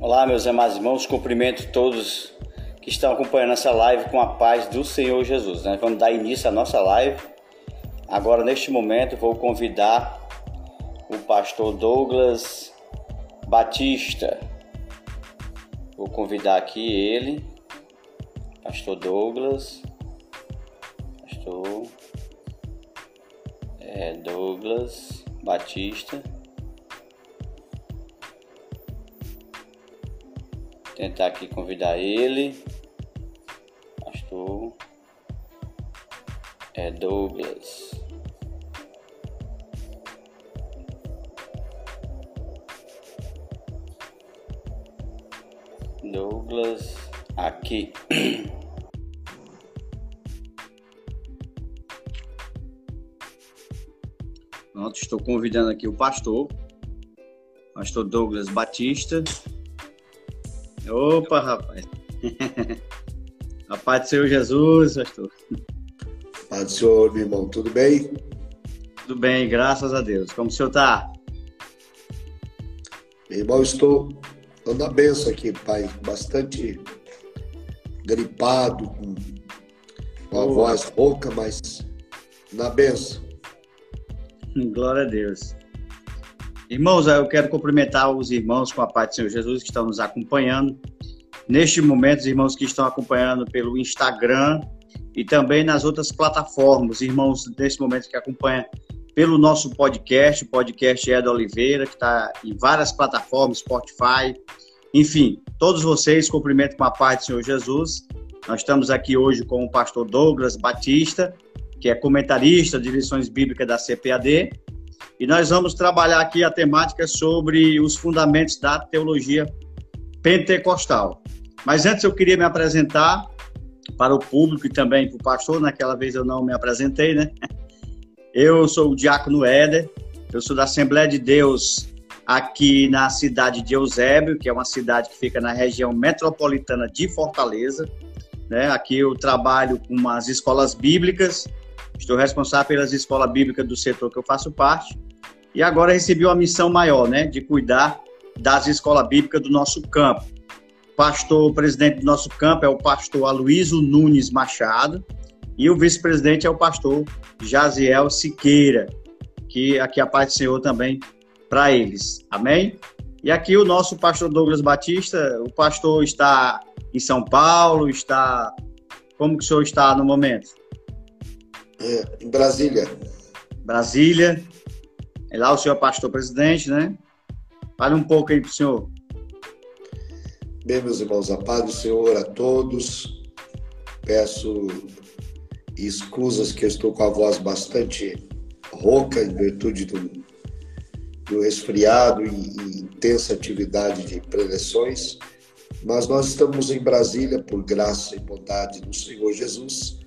Olá, meus amados irmãos, cumprimento todos que estão acompanhando essa live com a paz do Senhor Jesus. Nós vamos dar início à nossa live. Agora, neste momento, vou convidar o pastor Douglas Batista. Vou convidar aqui ele, pastor Douglas. Pastor é, Douglas Batista. Tentar aqui convidar ele. Pastor é Douglas. Douglas aqui. Pronto, estou convidando aqui o pastor, pastor Douglas Batista. Opa, rapaz. A paz do Senhor Jesus, pastor. Paz do Senhor, meu irmão. Tudo bem? Tudo bem, graças a Deus. Como o senhor está? Meu irmão, estou dando a benção aqui, pai. Bastante gripado, com uma oh. voz rouca, mas na benção. Glória a Deus. Irmãos, eu quero cumprimentar os irmãos com a paz do Senhor Jesus que estão nos acompanhando. Neste momento, os irmãos que estão acompanhando pelo Instagram e também nas outras plataformas, irmãos nesse momento que acompanham pelo nosso podcast, o podcast Ed Oliveira, que está em várias plataformas, Spotify, enfim, todos vocês cumprimento com a paz do Senhor Jesus. Nós estamos aqui hoje com o pastor Douglas Batista, que é comentarista de lições bíblicas da CPAD, e nós vamos trabalhar aqui a temática sobre os fundamentos da teologia pentecostal. Mas antes eu queria me apresentar para o público e também para o pastor, naquela vez eu não me apresentei, né? Eu sou o Diácono Éder, eu sou da Assembleia de Deus aqui na cidade de Eusébio, que é uma cidade que fica na região metropolitana de Fortaleza. Né? Aqui eu trabalho com umas escolas bíblicas, estou responsável pelas escolas bíblicas do setor que eu faço parte. E agora recebi uma missão maior, né, de cuidar das escolas bíblicas do nosso campo. Pastor, presidente do nosso campo é o pastor Aloysio Nunes Machado e o vice-presidente é o pastor Jaziel Siqueira, que aqui a paz do Senhor também para eles. Amém? E aqui o nosso pastor Douglas Batista, o pastor está em São Paulo, está como que o senhor está no momento? É, em Brasília. Brasília. É lá o senhor é pastor presidente, né? Fale um pouco aí para o senhor. Bem, meus irmãos, a paz do Senhor a todos. Peço escusas que eu estou com a voz bastante rouca em virtude do, do resfriado e, e intensa atividade de preleções, mas nós estamos em Brasília por graça e bondade do Senhor Jesus.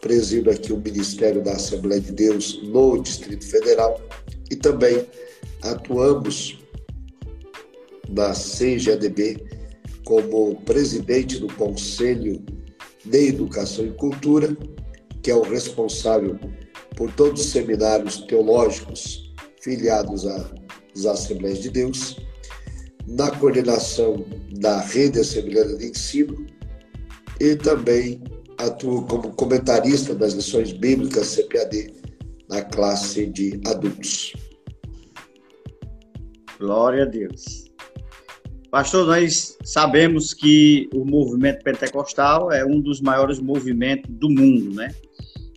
Presido aqui o Ministério da Assembleia de Deus no Distrito Federal e também atuamos na CGADB como presidente do Conselho de Educação e Cultura, que é o responsável por todos os seminários teológicos filiados às Assembleias de Deus, na coordenação da Rede Assembleia de Ensino e também atuo como comentarista das lições bíblicas CPAD na classe de adultos. Glória a Deus. Pastor, nós sabemos que o movimento pentecostal é um dos maiores movimentos do mundo, né?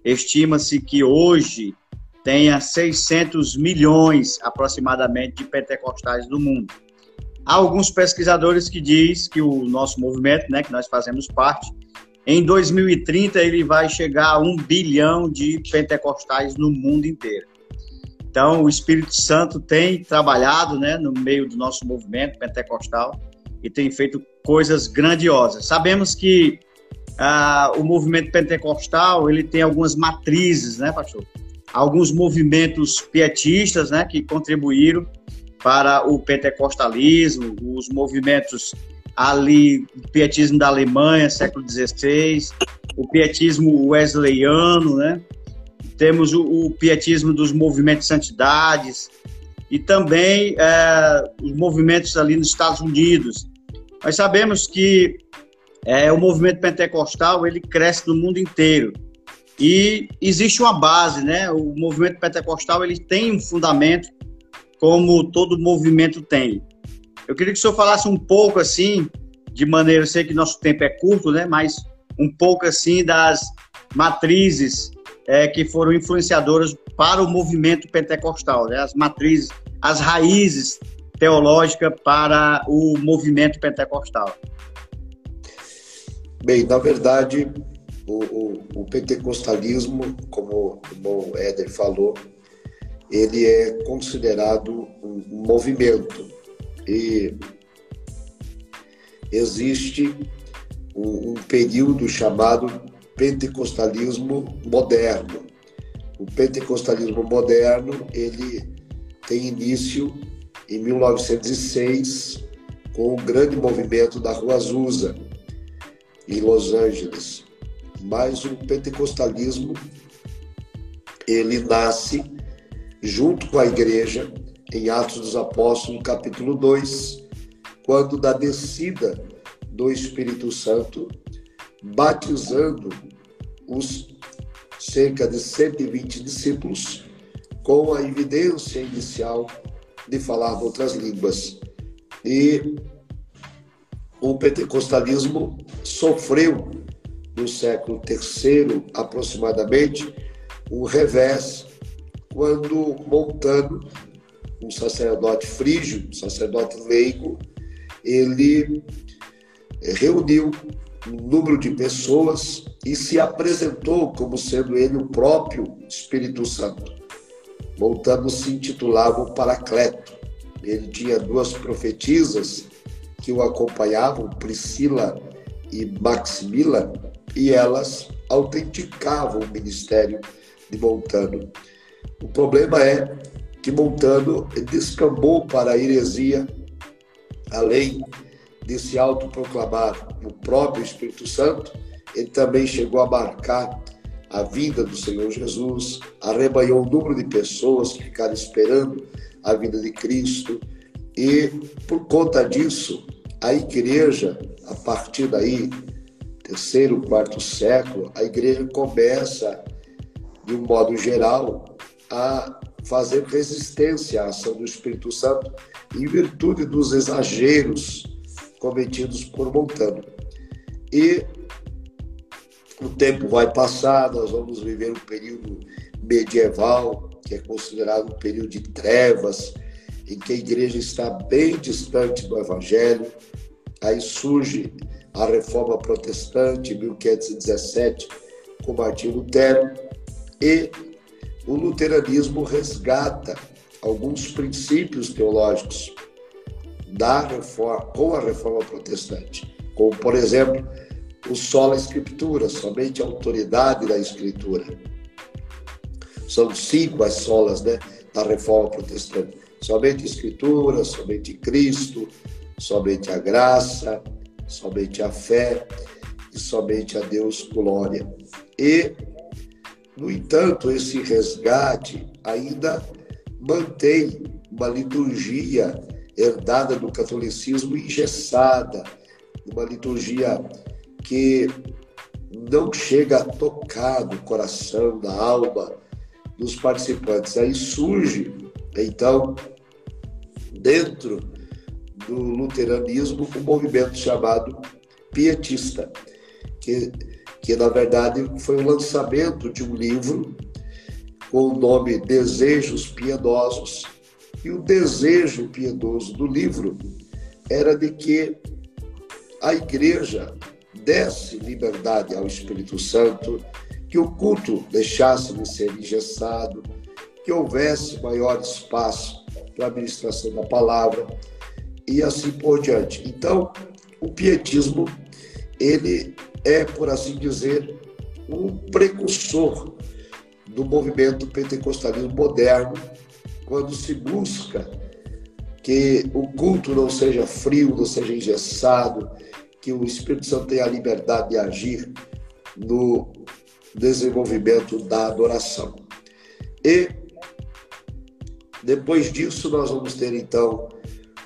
Estima-se que hoje tenha 600 milhões aproximadamente de pentecostais do mundo. Há alguns pesquisadores que diz que o nosso movimento, né, que nós fazemos parte, em 2030 ele vai chegar a um bilhão de pentecostais no mundo inteiro. Então, o Espírito Santo tem trabalhado né, no meio do nosso movimento pentecostal e tem feito coisas grandiosas. Sabemos que ah, o movimento pentecostal ele tem algumas matrizes, né, pastor? Alguns movimentos pietistas né, que contribuíram para o pentecostalismo, os movimentos ali, o pietismo da Alemanha, século XVI, o pietismo wesleyano, né? Temos o, o pietismo dos movimentos de santidades e também é, os movimentos ali nos Estados Unidos, Nós sabemos que é, o movimento pentecostal ele cresce no mundo inteiro e existe uma base, né? O movimento pentecostal ele tem um fundamento, como todo movimento tem. Eu queria que o senhor falasse um pouco assim, de maneira, eu sei que nosso tempo é curto, né? Mas um pouco assim das matrizes é, que foram influenciadoras para o movimento pentecostal, né? As matrizes, as raízes teológicas para o movimento pentecostal. Bem, na verdade, o, o, o pentecostalismo, como o irmão Éder falou, ele é considerado um movimento e existe um, um período chamado pentecostalismo moderno. O pentecostalismo moderno ele tem início em 1906 com o grande movimento da Rua Azusa em Los Angeles. Mas o pentecostalismo ele nasce junto com a igreja em Atos dos Apóstolos, capítulo 2, quando da descida do Espírito Santo, batizando os cerca de 120 discípulos com a evidência inicial de falar outras línguas. E o pentecostalismo sofreu no século III aproximadamente um revés quando Montano, um sacerdote frígio, um sacerdote leigo, ele reuniu um número de pessoas e se apresentou como sendo ele o próprio Espírito Santo. Montano se intitulava o Paracleto. Ele tinha duas profetisas que o acompanhavam, Priscila e Maximila, e elas autenticavam o ministério de Montano. O problema é que Montano descambou para a heresia, além de se autoproclamar o próprio Espírito Santo, ele também chegou a marcar a vida do Senhor Jesus, arrebanhou um número de pessoas que ficaram esperando a vida de Cristo, e por conta disso, a igreja, a partir daí, terceiro, quarto século, a igreja começa, de um modo geral, a fazer resistência à ação do Espírito Santo em virtude dos exageros cometidos por Montano. E o tempo vai passar, nós vamos viver um período medieval, que é considerado um período de trevas, em que a igreja está bem distante do evangelho. Aí surge a reforma protestante, em 1517, com Martinho Lutero, e o luteranismo resgata alguns princípios teológicos da reforma, com a reforma protestante, como, por exemplo, o sola escritura, somente a autoridade da escritura. São cinco as solas né, da reforma protestante. Somente escritura, somente Cristo, somente a graça, somente a fé e somente a Deus glória. E, no entanto, esse resgate ainda mantém uma liturgia herdada do catolicismo engessada, uma liturgia que não chega a tocar no coração, na alma dos participantes. Aí surge, então, dentro do luteranismo, um movimento chamado pietista, que, que na verdade foi o lançamento de um livro com o nome Desejos Piedosos. E o desejo piedoso do livro era de que a igreja desse liberdade ao Espírito Santo, que o culto deixasse de ser engessado, que houvesse maior espaço para a administração da palavra e assim por diante. Então, o pietismo, ele é, por assim dizer, um precursor do movimento pentecostalismo moderno, quando se busca que o culto não seja frio, não seja engessado, que o Espírito Santo tenha a liberdade de agir no desenvolvimento da adoração. E depois disso nós vamos ter então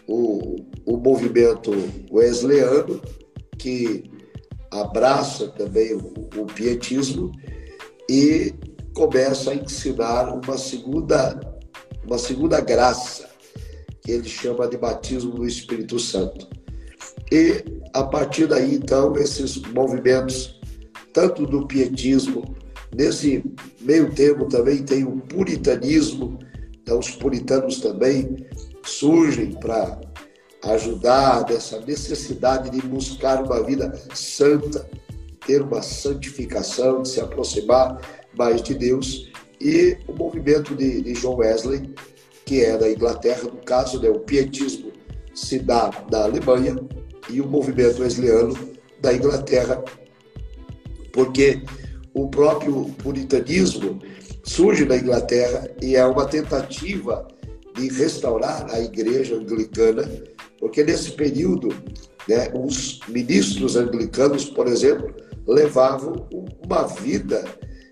o, o movimento wesleyano, que abraça também o, o pietismo e começa a ensinar uma segunda, uma segunda graça, que ele chama de batismo do Espírito Santo. E a partir daí, então, esses movimentos, tanto do pietismo, nesse meio termo também tem o puritanismo, então os puritanos também surgem para ajudar dessa necessidade de buscar uma vida santa, ter uma santificação, de se aproximar mais de Deus. E o movimento de, de John Wesley, que é da Inglaterra, no caso, né, o pietismo se dá na Alemanha e o movimento wesleyano da Inglaterra, porque o próprio puritanismo surge na Inglaterra e é uma tentativa de restaurar a igreja anglicana, porque nesse período, né, os ministros anglicanos, por exemplo, levavam uma vida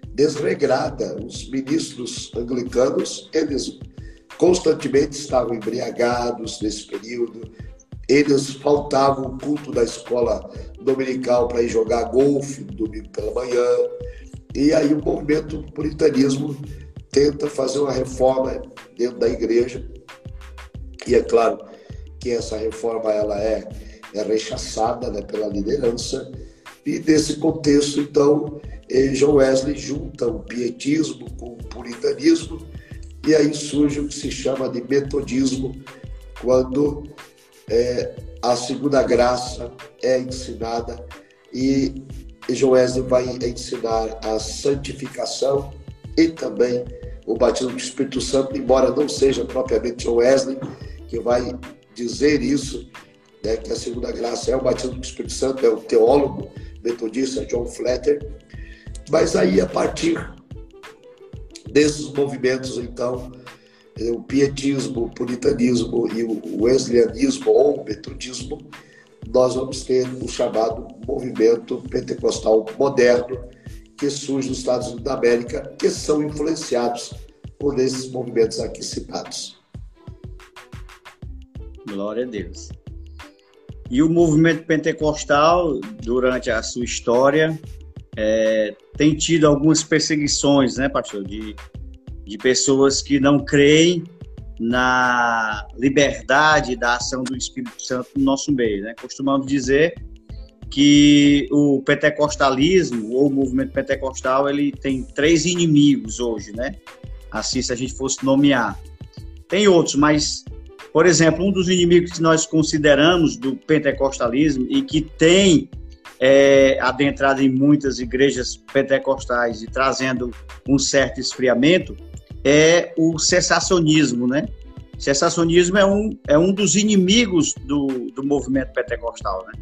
desregrada. Os ministros anglicanos, eles constantemente estavam embriagados nesse período, eles faltavam o culto da escola dominical para ir jogar golfe no domingo pela manhã. E aí o movimento puritanismo tenta fazer uma reforma dentro da igreja. E é claro que essa reforma ela é, é rechaçada né, pela liderança. E nesse contexto, então, eh, John Wesley junta o pietismo com o puritanismo, e aí surge o que se chama de metodismo, quando é, a segunda graça é ensinada e John Wesley vai ensinar a santificação e também o batismo do Espírito Santo, embora não seja propriamente John Wesley que vai dizer isso, né, que a segunda graça é o batismo do Espírito Santo, é o teólogo metodista John Flatter, mas aí a partir desses movimentos, então, é, o pietismo, o puritanismo e o wesleyanismo ou o metodismo, nós vamos ter o chamado movimento pentecostal moderno, que surge nos Estados Unidos da América, que são influenciados por esses movimentos aqui citados. Glória a Deus. E o movimento pentecostal, durante a sua história, é, tem tido algumas perseguições, né, pastor, de de pessoas que não creem na liberdade da ação do Espírito Santo no nosso meio. Né? Costumamos dizer que o pentecostalismo ou o movimento pentecostal ele tem três inimigos hoje, né? Assim, se a gente fosse nomear. Tem outros, mas, por exemplo, um dos inimigos que nós consideramos do pentecostalismo e que tem é, adentrado em muitas igrejas pentecostais e trazendo um certo esfriamento é o cessacionismo, né? Cessacionismo é um, é um dos inimigos do, do movimento pentecostal, né?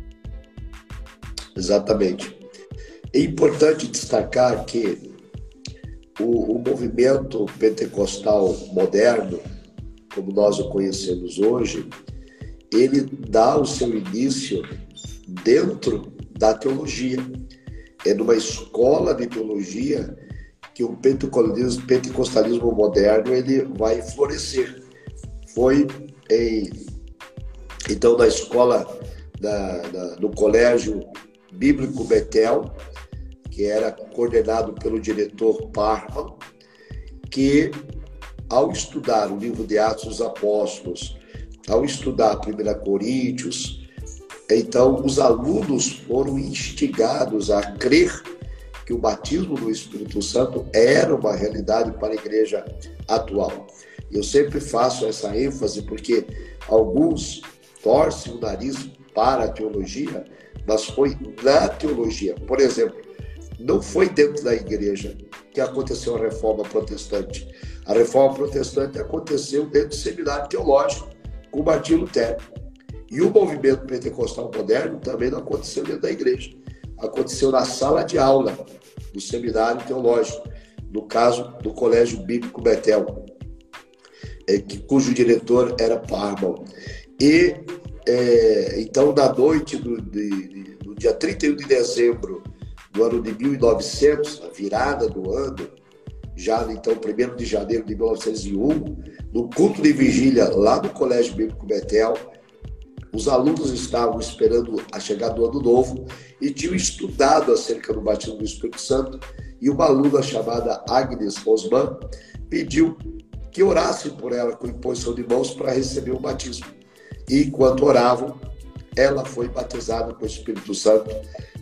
Exatamente. É importante destacar que o, o movimento pentecostal moderno, como nós o conhecemos hoje, ele dá o seu início dentro da teologia. É numa escola de teologia que o pentecostalismo, pentecostalismo moderno ele vai florescer. Foi em, então na escola da, da, do colégio bíblico Betel, que era coordenado pelo diretor Parman, que ao estudar o livro de Atos dos Apóstolos, ao estudar 1 Coríntios, então os alunos foram instigados a crer que o batismo do Espírito Santo era uma realidade para a igreja atual. Eu sempre faço essa ênfase porque alguns torcem o nariz para a teologia, mas foi na teologia. Por exemplo, não foi dentro da igreja que aconteceu a reforma protestante. A reforma protestante aconteceu dentro do seminário teológico com Martim Lutero. E o movimento pentecostal moderno também não aconteceu dentro da igreja. Aconteceu na sala de aula do Seminário Teológico, no caso do Colégio Bíblico Betel, é, cujo diretor era Parmal. E, é, então, na noite do, de, do dia 31 de dezembro do ano de 1900, a virada do ano, já então 1 de janeiro de 1901, no culto de vigília lá no Colégio Bíblico Betel, os alunos estavam esperando a chegada do ano novo e tinham estudado acerca do batismo do Espírito Santo e uma aluna chamada Agnes Osman pediu que orassem por ela com imposição de mãos para receber o batismo. E enquanto oravam, ela foi batizada com o Espírito Santo,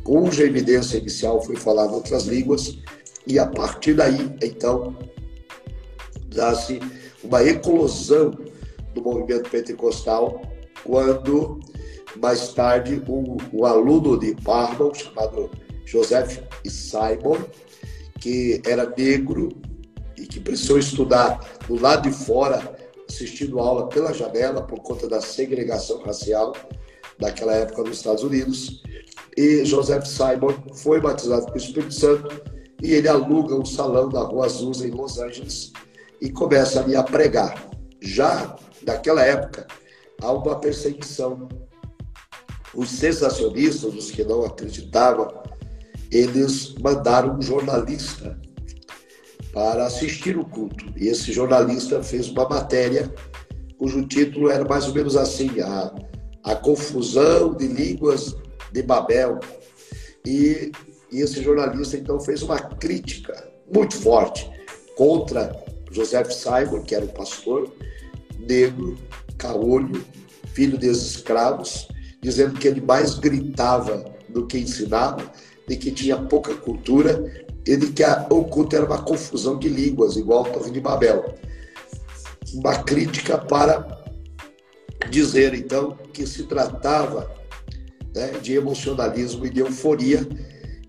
cuja evidência inicial foi falar outras línguas, e a partir daí, então, dá-se uma eclosão do movimento pentecostal, quando mais tarde um, um aluno de Parma, chamado Joseph Simon, que era negro e que precisou estudar do lado de fora, assistindo aula pela janela por conta da segregação racial daquela época nos Estados Unidos. E Joseph Simon foi batizado com o Espírito Santo e ele aluga um salão da Rua Azusa em Los Angeles e começa ali a pregar. Já naquela época, há uma perseguição. Os sensacionistas, os que não acreditavam, eles mandaram um jornalista para assistir o culto. E esse jornalista fez uma matéria cujo título era mais ou menos assim: a, a confusão de línguas de Babel. E, e esse jornalista então fez uma crítica muito forte contra Joseph Simon, que era um pastor negro, caolho, filho desses escravos, dizendo que ele mais gritava do que ensinava, de que tinha pouca cultura e de que a, o culto era uma confusão de línguas, igual a Torre de Babel. Uma crítica para dizer, então, que se tratava né, de emocionalismo e de euforia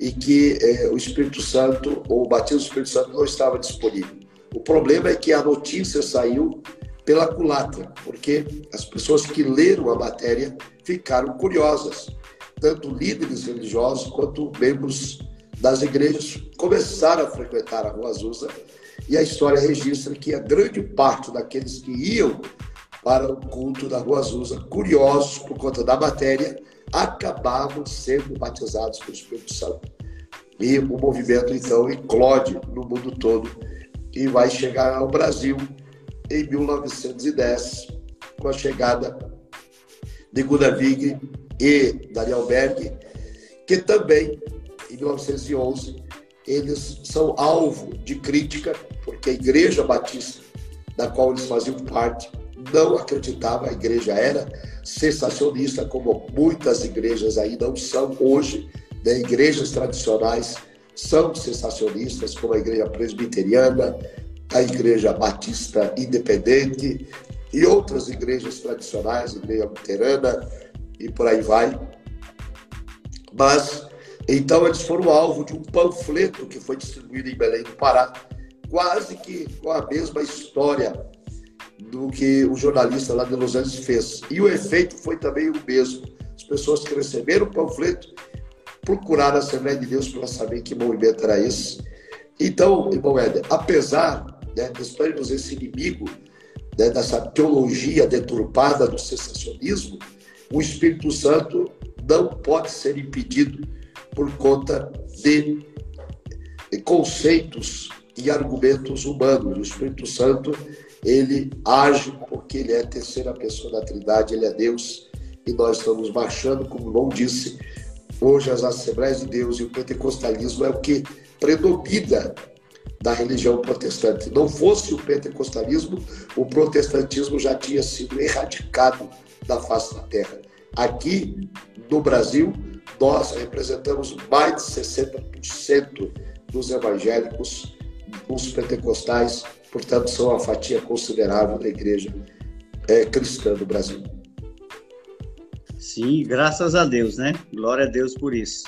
e que eh, o Espírito Santo, ou o batismo do Espírito Santo, não estava disponível. O problema é que a notícia saiu pela culatra, porque as pessoas que leram a matéria ficaram curiosas. Tanto líderes religiosos quanto membros das igrejas começaram a frequentar a Rua Azusa e a história registra que a grande parte daqueles que iam para o culto da Rua Azusa, curiosos por conta da matéria, acabavam sendo batizados pelo Espírito Santo. E o movimento, então, eclode no mundo todo e vai chegar ao Brasil em 1910, com a chegada de Gunnar e Daniel Berg, que também, em 1911, eles são alvo de crítica, porque a Igreja Batista, da qual eles faziam parte, não acreditava, a igreja era sensacionista, como muitas igrejas aí não são hoje, né? igrejas tradicionais são sensacionistas, como a igreja presbiteriana, a Igreja Batista Independente e outras igrejas tradicionais, Igreja Luterana e por aí vai. Mas, então, eles foram alvo de um panfleto que foi distribuído em Belém do Pará, quase que com a mesma história do que o jornalista lá de Los Angeles fez. E o efeito foi também o mesmo. As pessoas que receberam o panfleto procuraram a Assembleia de Deus para saber que movimento era esse. Então, irmão Éder, apesar né, nós esse inimigo né, dessa teologia deturpada do sensacionismo, o Espírito Santo não pode ser impedido por conta de, de conceitos e argumentos humanos. O Espírito Santo, ele age porque ele é a terceira pessoa da Trindade, ele é Deus, e nós estamos marchando, como não disse, hoje as Assembleias de Deus e o pentecostalismo é o que predomina da religião protestante. Não fosse o pentecostalismo, o protestantismo já tinha sido erradicado da face da terra. Aqui no Brasil, nós representamos mais de 60% dos evangélicos, os pentecostais, portanto, são uma fatia considerável da igreja é, cristã do Brasil. Sim, graças a Deus, né? Glória a Deus por isso.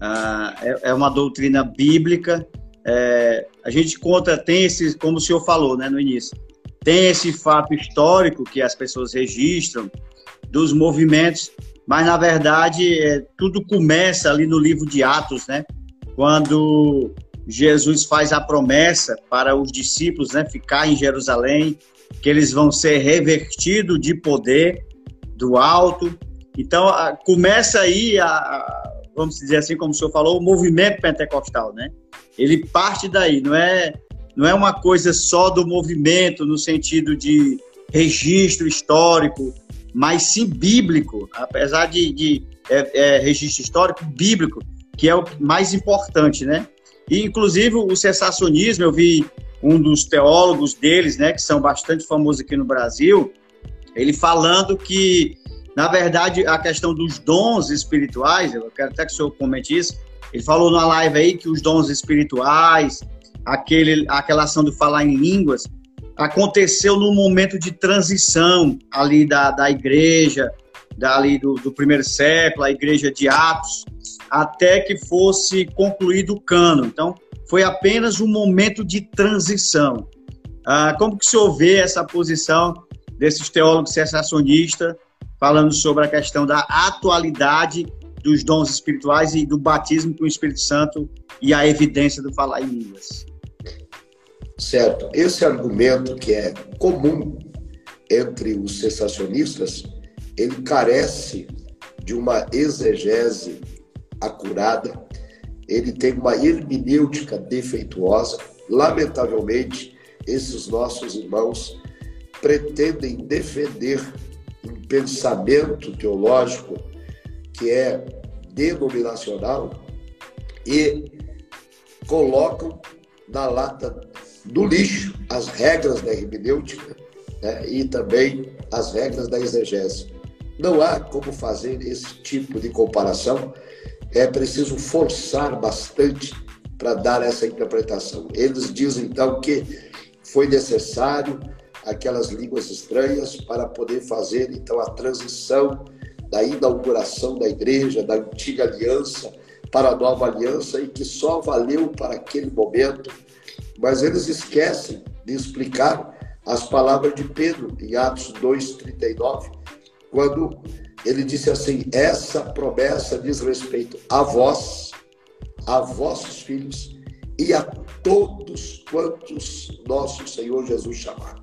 Ah, é, é uma doutrina bíblica é, a gente conta, tem esse, como o senhor falou né, no início, tem esse fato histórico que as pessoas registram dos movimentos, mas na verdade é, tudo começa ali no livro de Atos, né? Quando Jesus faz a promessa para os discípulos, né, ficar em Jerusalém, que eles vão ser revertidos de poder do alto. Então a, começa aí a, vamos dizer assim, como o senhor falou, o movimento pentecostal, né? Ele parte daí, não é, não é uma coisa só do movimento no sentido de registro histórico mas sim bíblico, apesar de, de é, é, registro histórico bíblico, que é o mais importante, né? E, inclusive, o cessacionismo, eu vi um dos teólogos deles, né, que são bastante famosos aqui no Brasil, ele falando que, na verdade, a questão dos dons espirituais, eu quero até que o senhor comente isso, ele falou na live aí que os dons espirituais, aquele, aquela ação de falar em línguas, aconteceu no momento de transição ali da, da igreja, dali do, do primeiro século, a igreja de Atos, até que fosse concluído o cano. Então, foi apenas um momento de transição. Ah, como que o senhor vê essa posição desses teólogos sensacionistas falando sobre a questão da atualidade dos dons espirituais e do batismo com o Espírito Santo e a evidência do falar em línguas? Certo. Esse argumento que é comum entre os sensacionistas, ele carece de uma exegese acurada, ele tem uma hermenêutica defeituosa. Lamentavelmente, esses nossos irmãos pretendem defender um pensamento teológico que é denominacional e colocam na lata do lixo as regras da hermenêutica né, e também as regras da exegese. Não há como fazer esse tipo de comparação, é preciso forçar bastante para dar essa interpretação. Eles dizem então que foi necessário aquelas línguas estranhas para poder fazer então a transição da inauguração da igreja, da antiga aliança para a nova aliança e que só valeu para aquele momento mas eles esquecem de explicar as palavras de Pedro em Atos 2:39, quando ele disse assim: "Essa promessa diz respeito a vós, a vossos filhos e a todos quantos nosso Senhor Jesus chamar".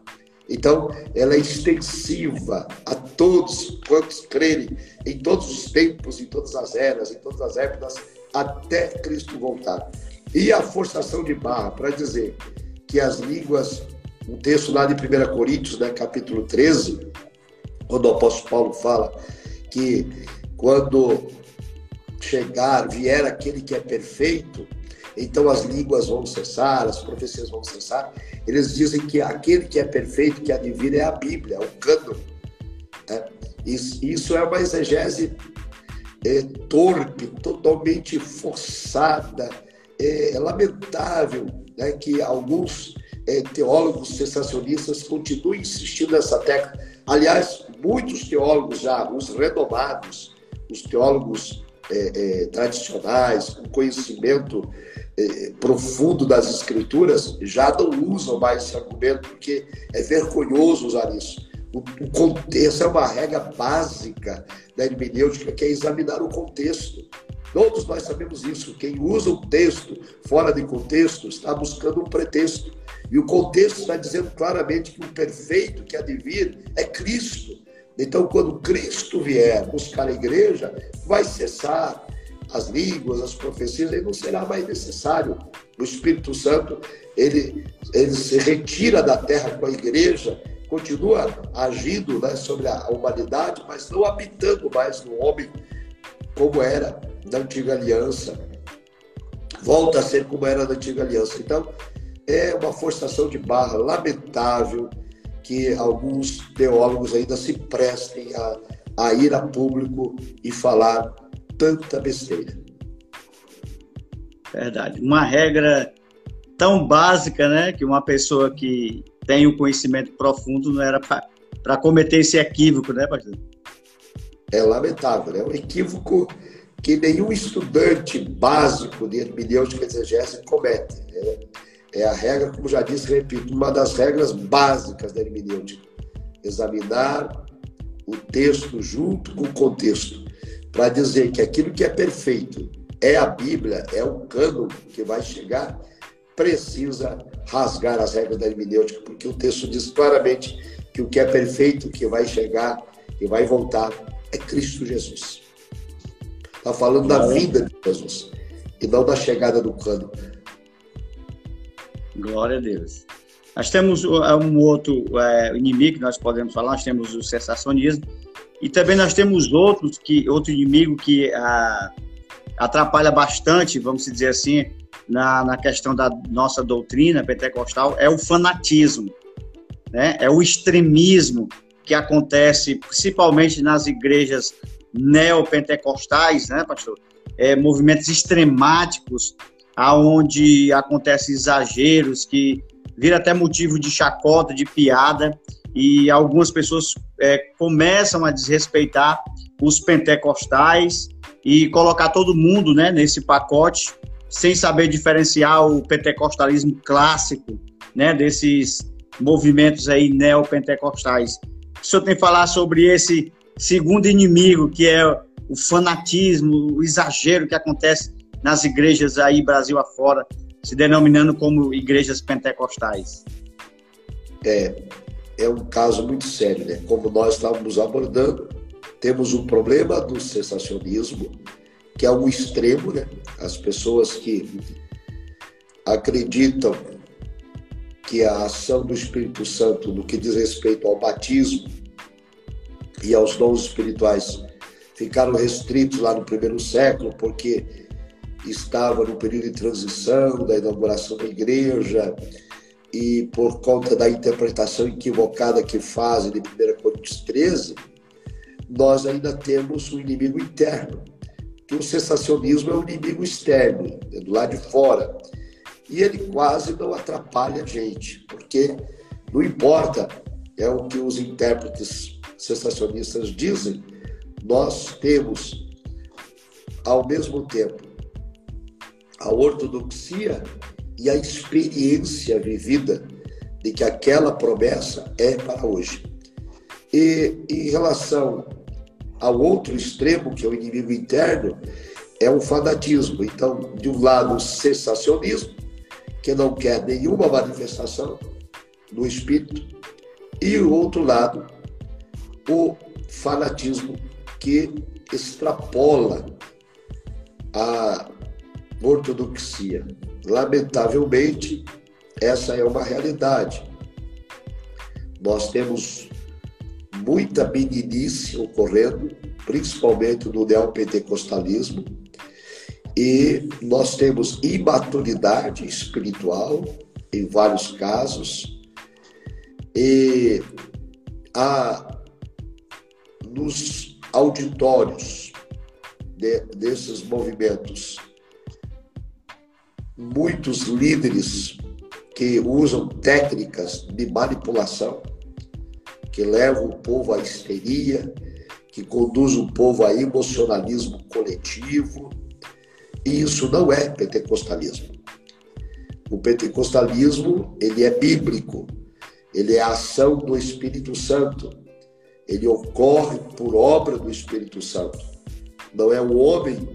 Então, ela é extensiva a todos quantos crerem em todos os tempos, em todas as eras, em todas as épocas, até Cristo voltar. E a forçação de barra para dizer que as línguas, um texto lá de 1 Coríntios, né, capítulo 13, quando o apóstolo Paulo fala que quando chegar, vier aquele que é perfeito, então as línguas vão cessar, as profecias vão cessar. Eles dizem que aquele que é perfeito, que adivina, é a Bíblia, é o cânone. Né? Isso, isso é uma exegese é, torpe, totalmente forçada, é, é lamentável né, que alguns é, teólogos sensacionistas continuem insistindo nessa tecla. Aliás, muitos teólogos já, os renomados, os teólogos é, é, tradicionais, com conhecimento é, profundo das escrituras, já não usam mais esse argumento, porque é vergonhoso usar isso. O, o contexto é uma regra básica da hermenêutica, que é examinar o contexto. Todos nós sabemos isso. Quem usa o texto fora de contexto está buscando um pretexto. E o contexto está dizendo claramente que o perfeito que há de vir é Cristo. Então, quando Cristo vier buscar a igreja, vai cessar as línguas, as profecias, e não será mais necessário. O Espírito Santo, ele, ele se retira da terra com a igreja, continua agindo né, sobre a humanidade, mas não habitando mais no homem como era da antiga aliança, volta a ser como era da antiga aliança. Então, é uma forçação de barra lamentável que alguns teólogos ainda se prestem a, a ir a público e falar tanta besteira. Verdade. Uma regra tão básica, né, que uma pessoa que tem o um conhecimento profundo não era para cometer esse equívoco, né, pastor? É lamentável, é né? um equívoco que nenhum estudante básico de hermenêutica e exegese comete. É, é, a regra, como já disse, repito, uma das regras básicas da hermenêutica. Examinar o texto junto com o contexto, para dizer que aquilo que é perfeito é a Bíblia, é o cano que vai chegar, precisa rasgar as regras da hermenêutica, porque o texto diz claramente que o que é perfeito, que vai chegar, que vai voltar, é Cristo Jesus. Está falando da vida de Jesus e não da chegada do cano. Glória a Deus. Nós temos um outro é, inimigo que nós podemos falar, nós temos o sensacionismo, e também nós temos outros que, outro inimigo que a, atrapalha bastante, vamos dizer assim, na, na questão da nossa doutrina pentecostal, é o fanatismo, né? é o extremismo que acontece principalmente nas igrejas neopentecostais, né, pastor? É, movimentos extremáticos, aonde acontecem exageros que vira até motivo de chacota, de piada, e algumas pessoas é, começam a desrespeitar os pentecostais e colocar todo mundo né, nesse pacote, sem saber diferenciar o pentecostalismo clássico né, desses movimentos aí neopentecostais. O senhor tem que falar sobre esse segundo inimigo, que é o fanatismo, o exagero que acontece nas igrejas aí Brasil afora, se denominando como igrejas pentecostais. É, é um caso muito sério, né? Como nós estávamos abordando, temos um problema do sensacionismo, que é um extremo, né? As pessoas que acreditam que a ação do Espírito Santo no que diz respeito ao batismo e aos dons espirituais ficaram restritos lá no primeiro século, porque estava no período de transição da inauguração da igreja e por conta da interpretação equivocada que fazem de 1 Coríntios 13, nós ainda temos um inimigo interno, que o sensacionismo é um inimigo externo, é do lado de fora. E ele quase não atrapalha a gente, porque não importa, é o que os intérpretes sensacionistas dizem, nós temos, ao mesmo tempo, a ortodoxia e a experiência vivida de que aquela promessa é para hoje. E em relação ao outro extremo, que é o inimigo interno, é o fanatismo. Então, de um lado, o sensacionismo, que não quer nenhuma manifestação do espírito, e o outro lado, o fanatismo que extrapola a ortodoxia. Lamentavelmente, essa é uma realidade. Nós temos muita meninice ocorrendo, principalmente no neopentecostalismo, e nós temos imaturidade espiritual em vários casos, e há nos auditórios de, desses movimentos muitos líderes que usam técnicas de manipulação, que levam o povo à histeria, que conduzem o povo a emocionalismo coletivo. E isso não é pentecostalismo. O pentecostalismo, ele é bíblico. Ele é a ação do Espírito Santo. Ele ocorre por obra do Espírito Santo. Não é o homem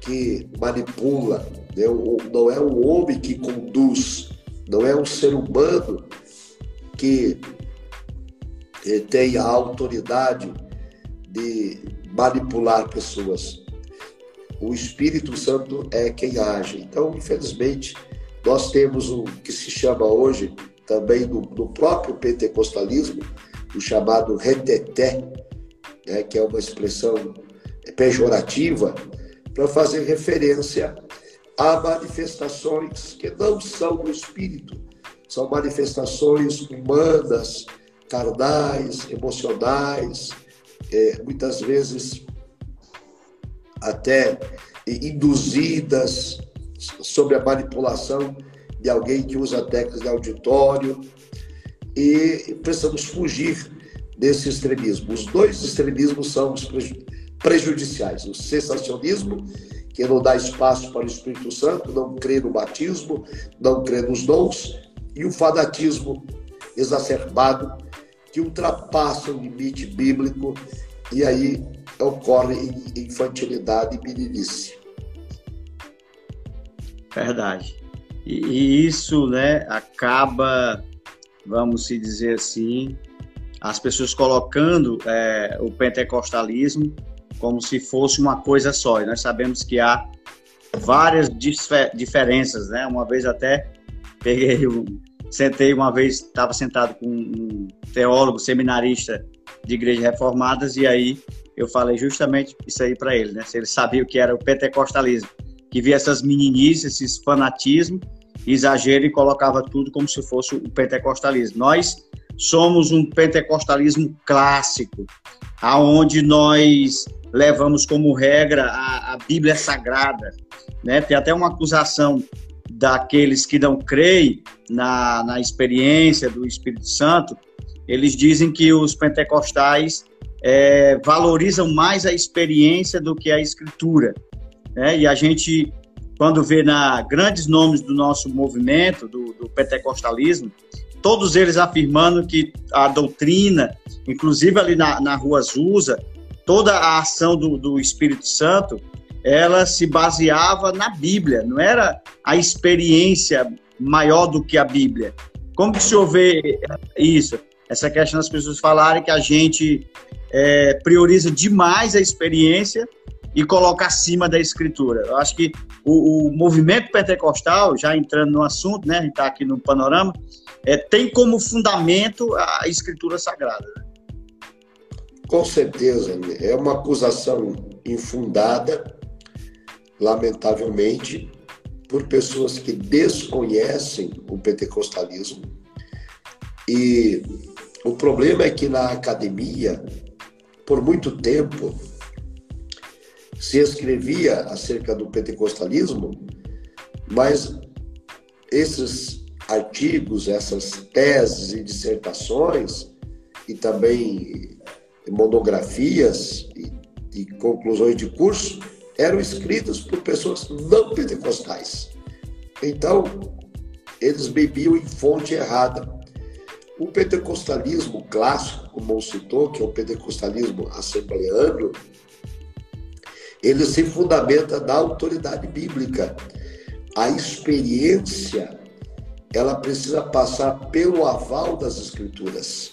que manipula, né? não é o homem que conduz, não é o ser humano que eh, tem a autoridade de manipular pessoas. O Espírito Santo é quem age. Então, infelizmente, nós temos o que se chama hoje, também no, no próprio pentecostalismo, o chamado reteté, né, que é uma expressão pejorativa, para fazer referência há manifestações que não são do espírito, são manifestações humanas, carnais, emocionais, é, muitas vezes até induzidas sob a manipulação de alguém que usa técnicas de auditório e precisamos fugir desse extremismo. Os dois extremismos são prejudiciais: o sensacionismo que não dá espaço para o Espírito Santo, não crê no batismo, não crê nos dons, e o fanatismo exacerbado que ultrapassa o limite bíblico e aí ocorre infantilidade e meninice. Verdade. E, e isso, né, acaba, vamos se dizer assim, as pessoas colocando é, o pentecostalismo como se fosse uma coisa só. E nós sabemos que há várias diferenças, né? Uma vez até peguei um, sentei uma vez, estava sentado com um teólogo, seminarista de igrejas reformadas, e aí eu falei justamente isso aí para ele, né? Se ele sabia o que era o pentecostalismo, que via essas meninices, esses fanatismo, exagero e colocava tudo como se fosse o pentecostalismo. Nós somos um pentecostalismo clássico, aonde nós levamos como regra a, a Bíblia Sagrada, né? Tem até uma acusação daqueles que não creem na, na experiência do Espírito Santo, eles dizem que os pentecostais é, valorizam mais a experiência do que a escritura. Né? E a gente, quando vê na grandes nomes do nosso movimento, do, do pentecostalismo, todos eles afirmando que a doutrina, inclusive ali na, na Rua Azusa, toda a ação do, do Espírito Santo ela se baseava na Bíblia, não era a experiência maior do que a Bíblia. Como que o senhor vê isso? Essa questão das pessoas falarem que a gente é, prioriza demais a experiência e coloca acima da escritura. Eu acho que o, o movimento pentecostal, já entrando no assunto, né, a gente está aqui no panorama, é, tem como fundamento a escritura sagrada. Né? Com certeza, é uma acusação infundada lamentavelmente, por pessoas que desconhecem o pentecostalismo. E o problema é que na academia, por muito tempo, se escrevia acerca do pentecostalismo, mas esses artigos, essas teses e dissertações, e também monografias e, e conclusões de curso, eram escritas por pessoas não pentecostais. Então, eles bebiam em fonte errada. O pentecostalismo clássico, como citou, que é o pentecostalismo assembleano, ele se fundamenta na autoridade bíblica. A experiência, ela precisa passar pelo aval das escrituras.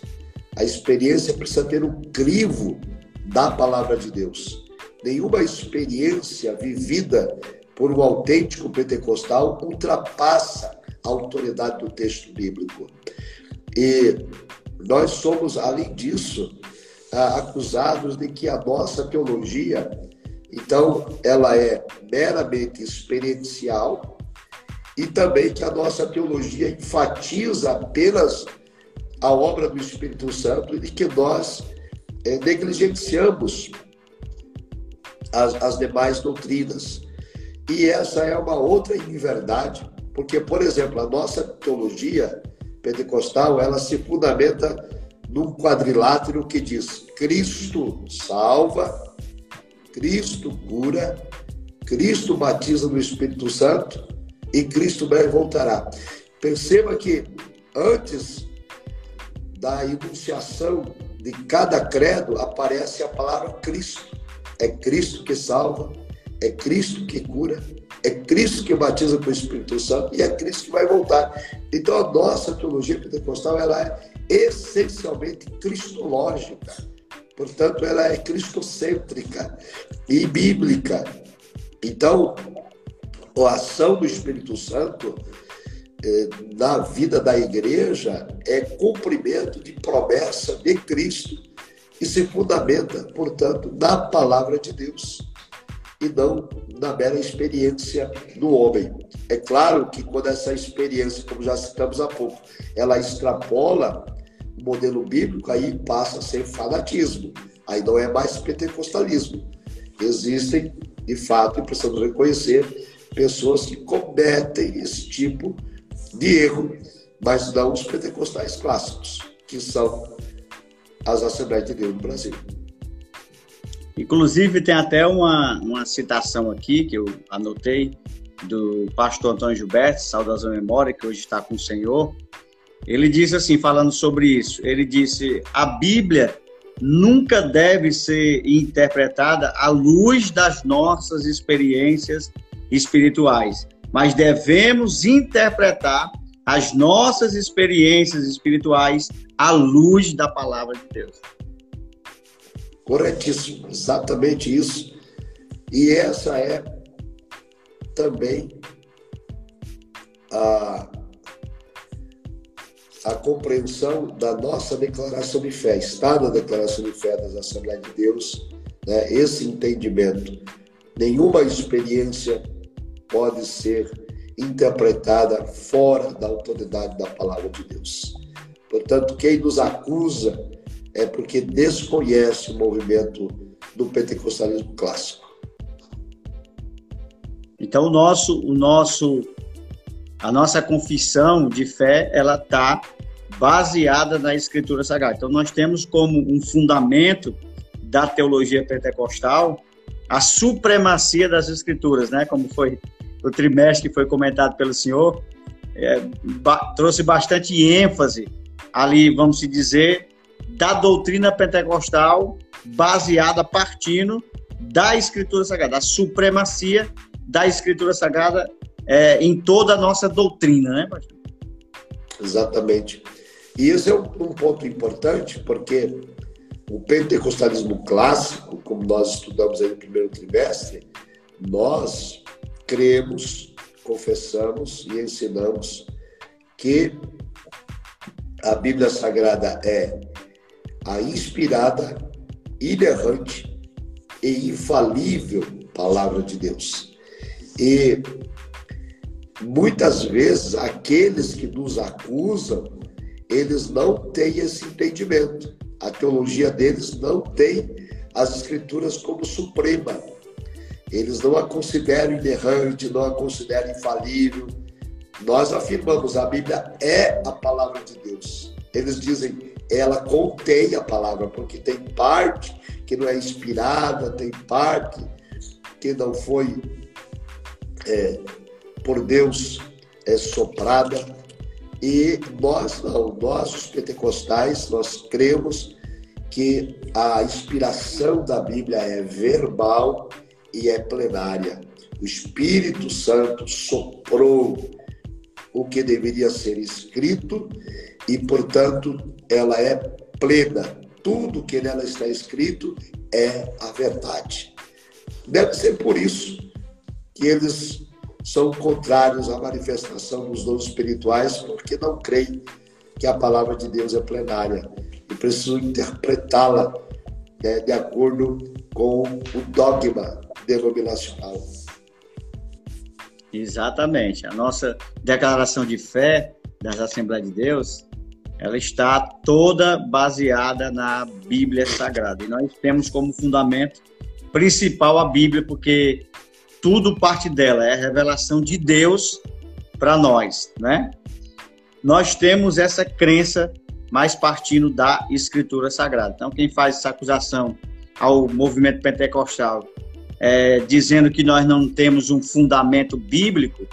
A experiência precisa ter o crivo da palavra de Deus nenhuma experiência vivida por um autêntico pentecostal ultrapassa a autoridade do texto bíblico. E nós somos, além disso, acusados de que a nossa teologia, então, ela é meramente experiencial e também que a nossa teologia enfatiza apenas a obra do Espírito Santo e que nós é, negligenciamos as, as demais doutrinas. E essa é uma outra inverdade, porque, por exemplo, a nossa teologia pentecostal, ela se fundamenta num quadrilátero que diz Cristo salva, Cristo cura, Cristo batiza no Espírito Santo e Cristo breve voltará. Perceba que antes da enunciação de cada credo aparece a palavra Cristo. É Cristo que salva, é Cristo que cura, é Cristo que batiza com o Espírito Santo e é Cristo que vai voltar. Então a nossa teologia pentecostal ela é essencialmente cristológica. Portanto, ela é cristocêntrica e bíblica. Então, a ação do Espírito Santo eh, na vida da igreja é cumprimento de promessa de Cristo e se fundamenta, portanto, na palavra de Deus e não na mera experiência do homem. É claro que quando essa experiência, como já citamos há pouco, ela extrapola modelo bíblico, aí passa a ser fanatismo. Aí não é mais pentecostalismo. Existem, de fato, e precisamos reconhecer, pessoas que cometem esse tipo de erro, mas não os pentecostais clássicos, que são as Assembleias de Deus no Brasil. Inclusive, tem até uma, uma citação aqui que eu anotei do pastor Antônio Gilberto, saudosa memória, que hoje está com o Senhor. Ele disse assim, falando sobre isso, ele disse: a Bíblia nunca deve ser interpretada à luz das nossas experiências espirituais, mas devemos interpretar as nossas experiências espirituais à luz da palavra de Deus. Corretíssimo, exatamente isso. E essa é também a, a compreensão da nossa declaração de fé. Está na declaração de fé das Assembleias de Deus né, esse entendimento. Nenhuma experiência pode ser interpretada fora da autoridade da palavra de Deus. Portanto, quem nos acusa é porque desconhece o movimento do pentecostalismo clássico. Então, o nosso, o nosso, a nossa confissão de fé, ela está baseada na Escritura Sagrada. Então, nós temos como um fundamento da teologia pentecostal a supremacia das Escrituras, né? Como foi o trimestre que foi comentado pelo senhor, é, ba trouxe bastante ênfase ali, vamos dizer, da doutrina pentecostal baseada partindo da Escritura Sagrada, a supremacia da Escritura Sagrada é, em toda a nossa doutrina, né, pastor? Exatamente. E esse é um, um ponto importante, porque o pentecostalismo clássico, como nós estudamos aí no primeiro trimestre, nós cremos, confessamos e ensinamos que a Bíblia Sagrada é a inspirada, inerrante e infalível palavra de Deus. E muitas vezes aqueles que nos acusam, eles não têm esse entendimento. A teologia deles não tem as escrituras como suprema. Eles não a consideram inerrante, não a consideram infalível. Nós afirmamos a Bíblia é a palavra de Deus. Eles dizem ela contém a palavra, porque tem parte que não é inspirada, tem parte que não foi é, por Deus é, soprada. E nós nós os pentecostais, nós cremos que a inspiração da Bíblia é verbal e é plenária. O Espírito Santo soprou o que deveria ser escrito e, portanto, ela é plena. Tudo que nela está escrito é a verdade. Deve ser por isso que eles são contrários à manifestação dos dons espirituais, porque não creem que a palavra de Deus é plenária e precisam interpretá-la né, de acordo com o dogma denominacional. Exatamente. A nossa declaração de fé das Assembleias de Deus, ela está toda baseada na Bíblia Sagrada. E nós temos como fundamento principal a Bíblia, porque tudo parte dela, é a revelação de Deus para nós, né? Nós temos essa crença mais partindo da Escritura Sagrada. Então, quem faz essa acusação ao movimento pentecostal, é, dizendo que nós não temos um fundamento bíblico,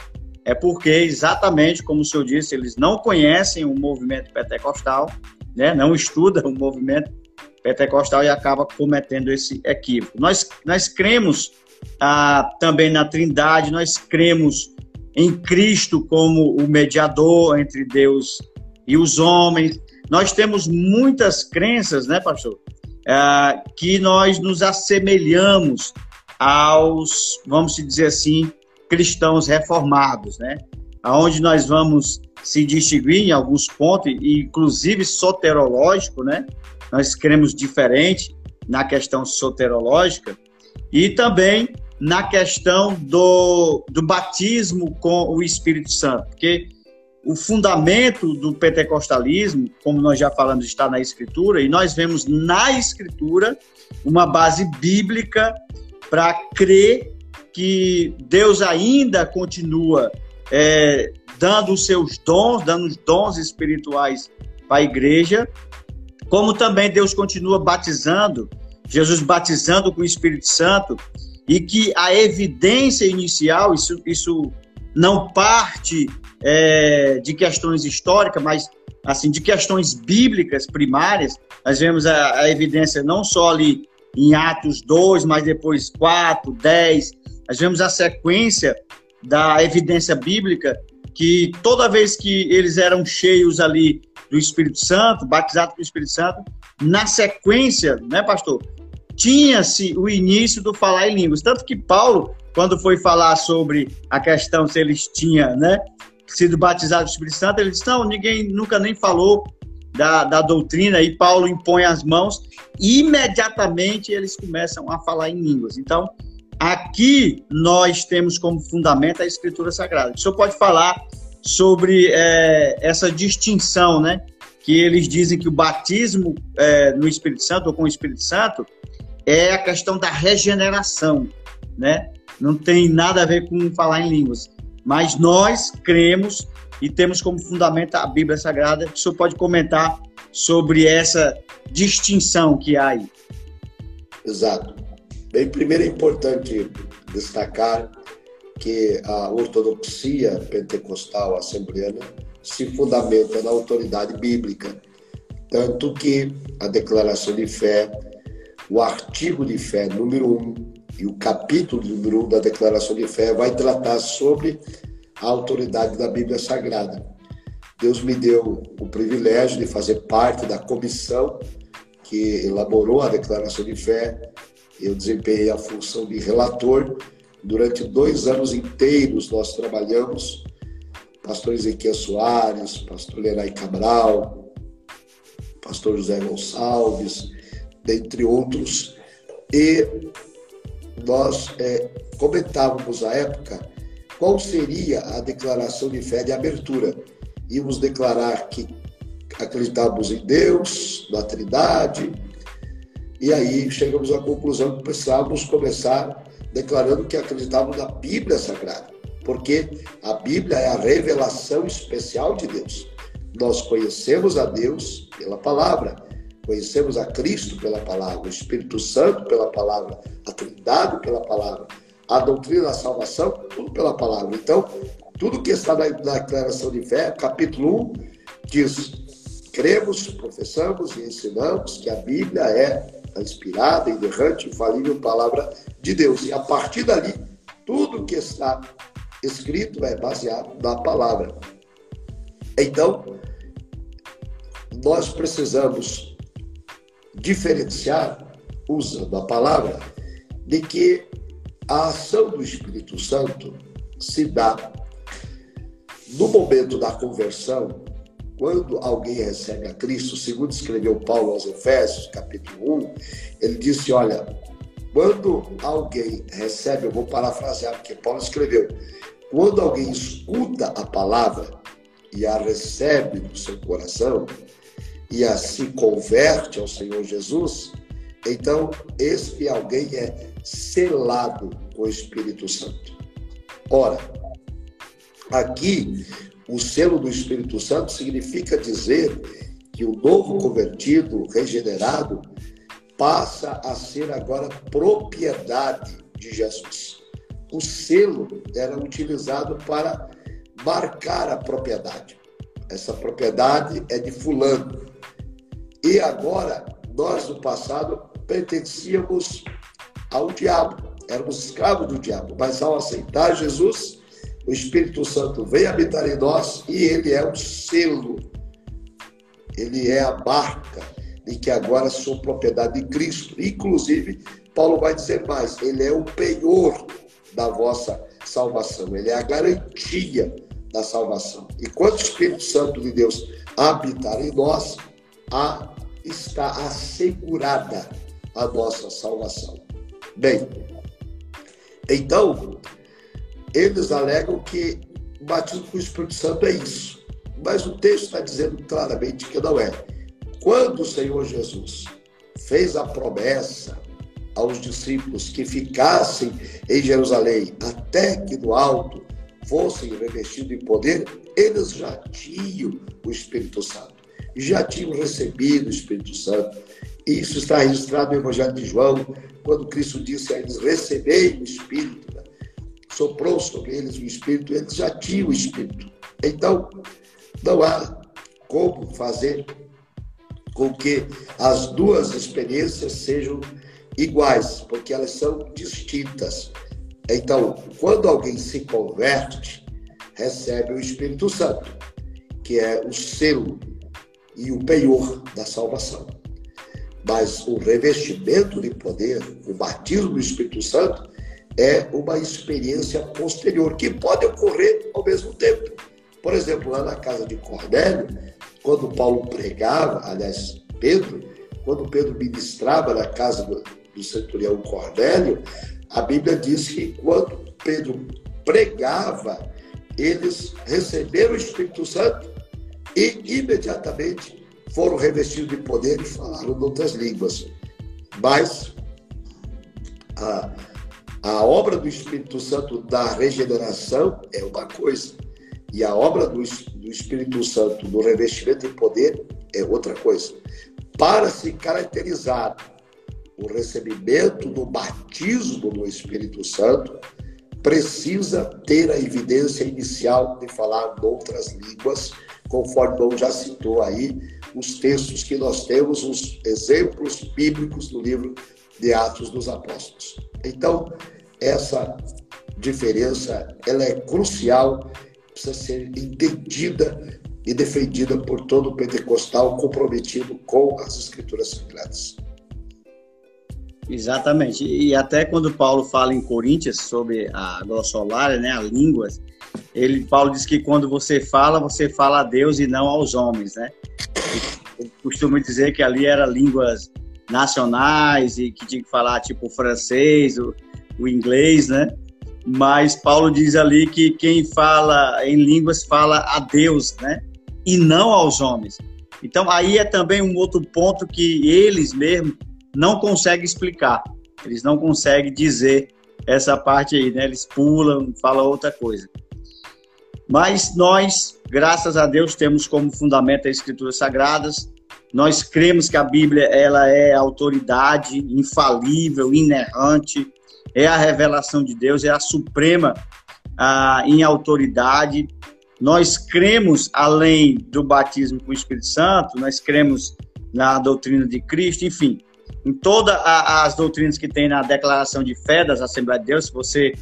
é porque, exatamente como o senhor disse, eles não conhecem o movimento pentecostal, né? não estudam o movimento pentecostal e acaba cometendo esse equívoco. Nós, nós cremos ah, também na Trindade, nós cremos em Cristo como o mediador entre Deus e os homens. Nós temos muitas crenças, né, pastor, ah, que nós nos assemelhamos aos, vamos dizer assim, cristãos reformados, né? Aonde nós vamos se distinguir em alguns pontos, inclusive soterológico, né? Nós cremos diferente na questão soterológica e também na questão do, do batismo com o Espírito Santo, porque o fundamento do pentecostalismo, como nós já falamos, está na Escritura, e nós vemos na Escritura uma base bíblica para crer que Deus ainda continua é, dando os seus dons, dando os dons espirituais para a igreja, como também Deus continua batizando, Jesus batizando com o Espírito Santo, e que a evidência inicial, isso, isso não parte é, de questões históricas, mas assim de questões bíblicas primárias. Nós vemos a, a evidência não só ali em Atos 2, mas depois 4, 10, nós vemos a sequência da evidência bíblica que toda vez que eles eram cheios ali do Espírito Santo, batizados com o Espírito Santo, na sequência, né, pastor, tinha-se o início do falar em línguas. Tanto que Paulo, quando foi falar sobre a questão se eles tinham, né, sido batizado com o Espírito Santo, ele disse, não, ninguém nunca nem falou da, da doutrina, e Paulo impõe as mãos, e imediatamente eles começam a falar em línguas. Então, aqui nós temos como fundamento a Escritura Sagrada. O senhor pode falar sobre é, essa distinção, né? Que eles dizem que o batismo é, no Espírito Santo ou com o Espírito Santo é a questão da regeneração, né? Não tem nada a ver com falar em línguas. Mas nós cremos e temos como fundamento a Bíblia Sagrada. O senhor pode comentar sobre essa distinção que há aí? Exato. Bem, primeiro é importante destacar que a ortodoxia pentecostal assembleana se fundamenta na autoridade bíblica, tanto que a declaração de fé, o artigo de fé número 1 um, e o capítulo número 1 um da declaração de fé vai tratar sobre a autoridade da Bíblia Sagrada. Deus me deu o privilégio de fazer parte da comissão que elaborou a declaração de fé. Eu desempenhei a função de relator. Durante dois anos inteiros nós trabalhamos. Pastor Ezequiel Soares, pastor Lerai Cabral, pastor José Gonçalves, dentre outros. E nós é, comentávamos à época qual seria a declaração de fé de abertura. Íamos declarar que acreditávamos em Deus, na Trindade, e aí chegamos à conclusão que precisávamos começar declarando que acreditávamos na Bíblia Sagrada, porque a Bíblia é a revelação especial de Deus. Nós conhecemos a Deus pela palavra, conhecemos a Cristo pela palavra, o Espírito Santo pela palavra, a Trindade pela palavra a doutrina da salvação, tudo pela palavra. Então, tudo que está na, declaração de fé, capítulo 1, diz: cremos, professamos e ensinamos que a Bíblia é a inspirada, inerrante, infalível palavra de Deus. E a partir dali, tudo que está escrito é baseado na palavra. Então, nós precisamos diferenciar, usando a palavra, de que a ação do Espírito Santo se dá no momento da conversão, quando alguém recebe a Cristo, segundo escreveu Paulo aos Efésios, capítulo 1, ele disse: Olha, quando alguém recebe, eu vou parafrasear, porque Paulo escreveu, quando alguém escuta a palavra e a recebe no seu coração e a se converte ao Senhor Jesus, então esse alguém é selado com o Espírito Santo. Ora, aqui, o selo do Espírito Santo significa dizer que o novo convertido, regenerado, passa a ser agora propriedade de Jesus. O selo era utilizado para marcar a propriedade. Essa propriedade é de Fulano. E agora, nós no passado pertencíamos ao diabo, éramos escravos do diabo, mas ao aceitar Jesus, o Espírito Santo vem habitar em nós e ele é o selo, ele é a marca de que agora sou propriedade de Cristo. Inclusive, Paulo vai dizer mais: ele é o penhor da vossa salvação, ele é a garantia da salvação. E quando o Espírito Santo de Deus habitar em nós, a, está assegurada a nossa salvação. Bem, então, eles alegam que batismo com o Espírito Santo é isso. Mas o texto está dizendo claramente que não é. Quando o Senhor Jesus fez a promessa aos discípulos que ficassem em Jerusalém até que do alto fossem revestidos de poder, eles já tinham o Espírito Santo, já tinham recebido o Espírito Santo, isso está registrado no Evangelho de João, quando Cristo disse a eles: Recebei o Espírito. Né? Soprou sobre eles o Espírito, eles já tinham o Espírito. Então, não há como fazer com que as duas experiências sejam iguais, porque elas são distintas. Então, quando alguém se converte, recebe o Espírito Santo, que é o selo e o penhor da salvação. Mas o revestimento de poder, o batismo do Espírito Santo, é uma experiência posterior, que pode ocorrer ao mesmo tempo. Por exemplo, lá na casa de Cornélio, quando Paulo pregava, aliás, Pedro, quando Pedro ministrava na casa do, do centurião Cornélio, a Bíblia diz que quando Pedro pregava, eles receberam o Espírito Santo e imediatamente foram revestidos de poder e falaram outras línguas. Mas a, a obra do Espírito Santo da regeneração é uma coisa, e a obra do, do Espírito Santo do revestimento de poder é outra coisa. Para se caracterizar o recebimento do batismo no Espírito Santo, precisa ter a evidência inicial de falar outras línguas, conforme Dom já citou aí os textos que nós temos, os exemplos bíblicos do livro de Atos dos Apóstolos. Então, essa diferença ela é crucial, precisa ser entendida e defendida por todo o pentecostal comprometido com as escrituras sagradas. Exatamente. E até quando Paulo fala em Coríntios sobre a glossolária, né, a línguas, ele Paulo diz que quando você fala, você fala a Deus e não aos homens, né? Eu costumo dizer que ali eram línguas nacionais e que tinha que falar tipo o francês, o, o inglês, né? Mas Paulo diz ali que quem fala em línguas fala a Deus, né? E não aos homens. Então aí é também um outro ponto que eles mesmos não consegue explicar. Eles não conseguem dizer essa parte aí, né? Eles pulam, falam outra coisa. Mas nós, graças a Deus, temos como fundamento as Escrituras Sagradas. Nós cremos que a Bíblia ela é autoridade infalível, inerrante, é a revelação de Deus, é a suprema ah, em autoridade. Nós cremos, além do batismo com o Espírito Santo, nós cremos na doutrina de Cristo, enfim, em todas as doutrinas que tem na declaração de fé das Assembleias de Deus, se você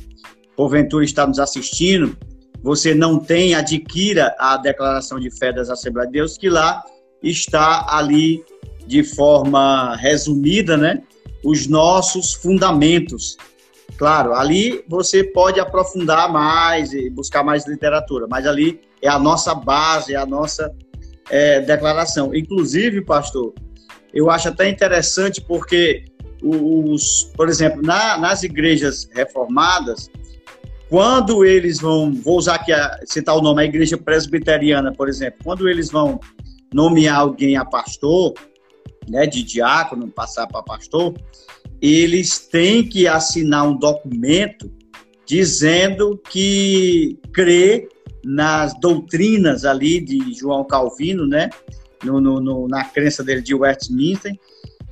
porventura está nos assistindo, você não tem, adquira a declaração de fé das Assembleias de Deus, que lá está ali de forma resumida, né? Os nossos fundamentos. Claro, ali você pode aprofundar mais e buscar mais literatura, mas ali é a nossa base, é a nossa é, declaração. Inclusive, pastor, eu acho até interessante porque os, por exemplo, na, nas igrejas reformadas, quando eles vão, vou usar aqui, a, citar o nome, a igreja presbiteriana, por exemplo, quando eles vão nomear alguém a pastor, né, de diácono, passar para pastor, eles têm que assinar um documento dizendo que crê nas doutrinas ali de João Calvino, né, no, no, no, na crença dele de Westminster.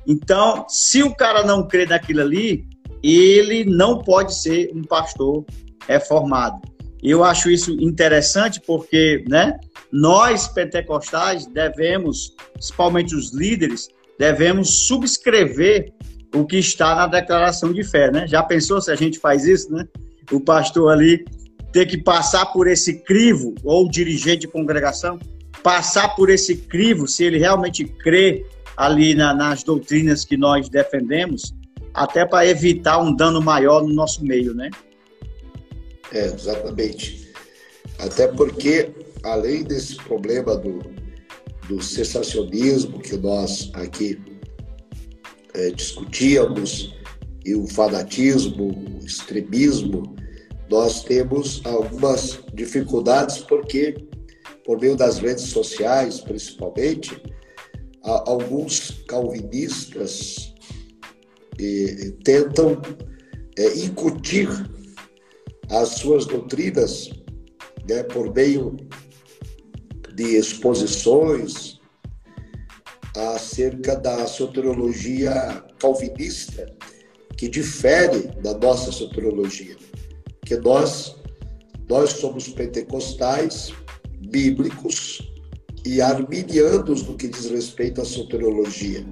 Então, se o cara não crê naquilo ali, ele não pode ser um pastor reformado. Eu acho isso interessante porque, né, nós pentecostais devemos, principalmente os líderes, devemos subscrever o que está na declaração de fé, né? Já pensou se a gente faz isso, né? O pastor ali ter que passar por esse crivo ou o dirigente de congregação passar por esse crivo, se ele realmente crê ali na, nas doutrinas que nós defendemos, até para evitar um dano maior no nosso meio, né? É, exatamente. Até porque, além desse problema do, do sensacionismo que nós aqui é, discutíamos, e o fanatismo, o extremismo, nós temos algumas dificuldades porque por meio das redes sociais, principalmente, alguns calvinistas tentam é, incutir as suas doutrinas né, por meio de exposições acerca da soteriologia calvinista, que difere da nossa soteriologia, que nós nós somos pentecostais, bíblicos e arminianos no que diz respeito à soteriologia.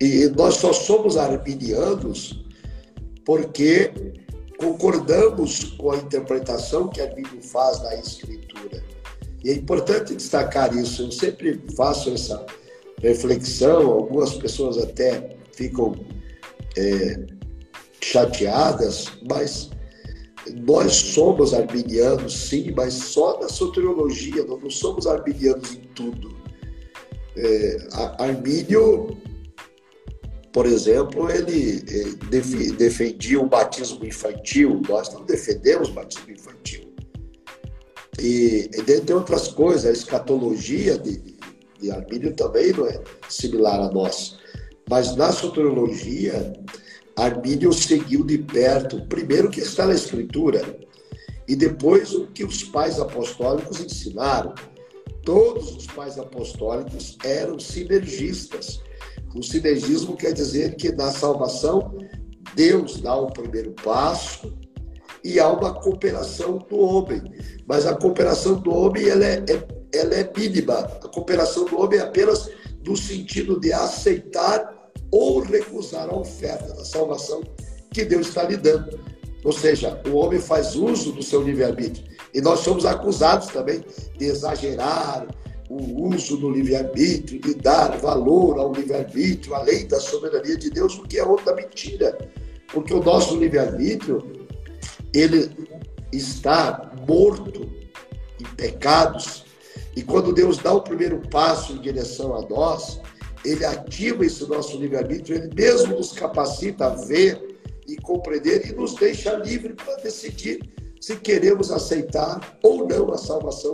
E nós só somos arminianos porque concordamos com a interpretação que a Bíblia faz da Escritura. E é importante destacar isso. Eu sempre faço essa reflexão, algumas pessoas até ficam é, chateadas, mas nós somos arminianos, sim, mas só na soteriologia, nós não somos arminianos em tudo. É, Armínio, por exemplo, ele, ele defendia o batismo infantil, nós não defendemos o batismo infantil. E, dentre outras coisas, a escatologia de, de também não é similar a nós. Mas na soteriologia, Armínio seguiu de perto, primeiro o que está na Escritura, e depois o que os pais apostólicos ensinaram. Todos os pais apostólicos eram sinergistas. O sinergismo quer dizer que na salvação Deus dá o primeiro passo e há uma cooperação do homem. Mas a cooperação do homem ela é, é, ela é mínima. A cooperação do homem é apenas no sentido de aceitar ou recusar a oferta da salvação que Deus está lhe dando. Ou seja, o homem faz uso do seu livre-arbítrio. E nós somos acusados também de exagerar o uso do livre-arbítrio, de dar valor ao livre-arbítrio, além da soberania de Deus, o que é outra mentira. Porque o nosso livre-arbítrio, ele está morto em pecados. E quando Deus dá o primeiro passo em direção a nós, ele ativa esse nosso livre-arbítrio, ele mesmo nos capacita a ver e compreender e nos deixa livre para decidir se queremos aceitar ou não a salvação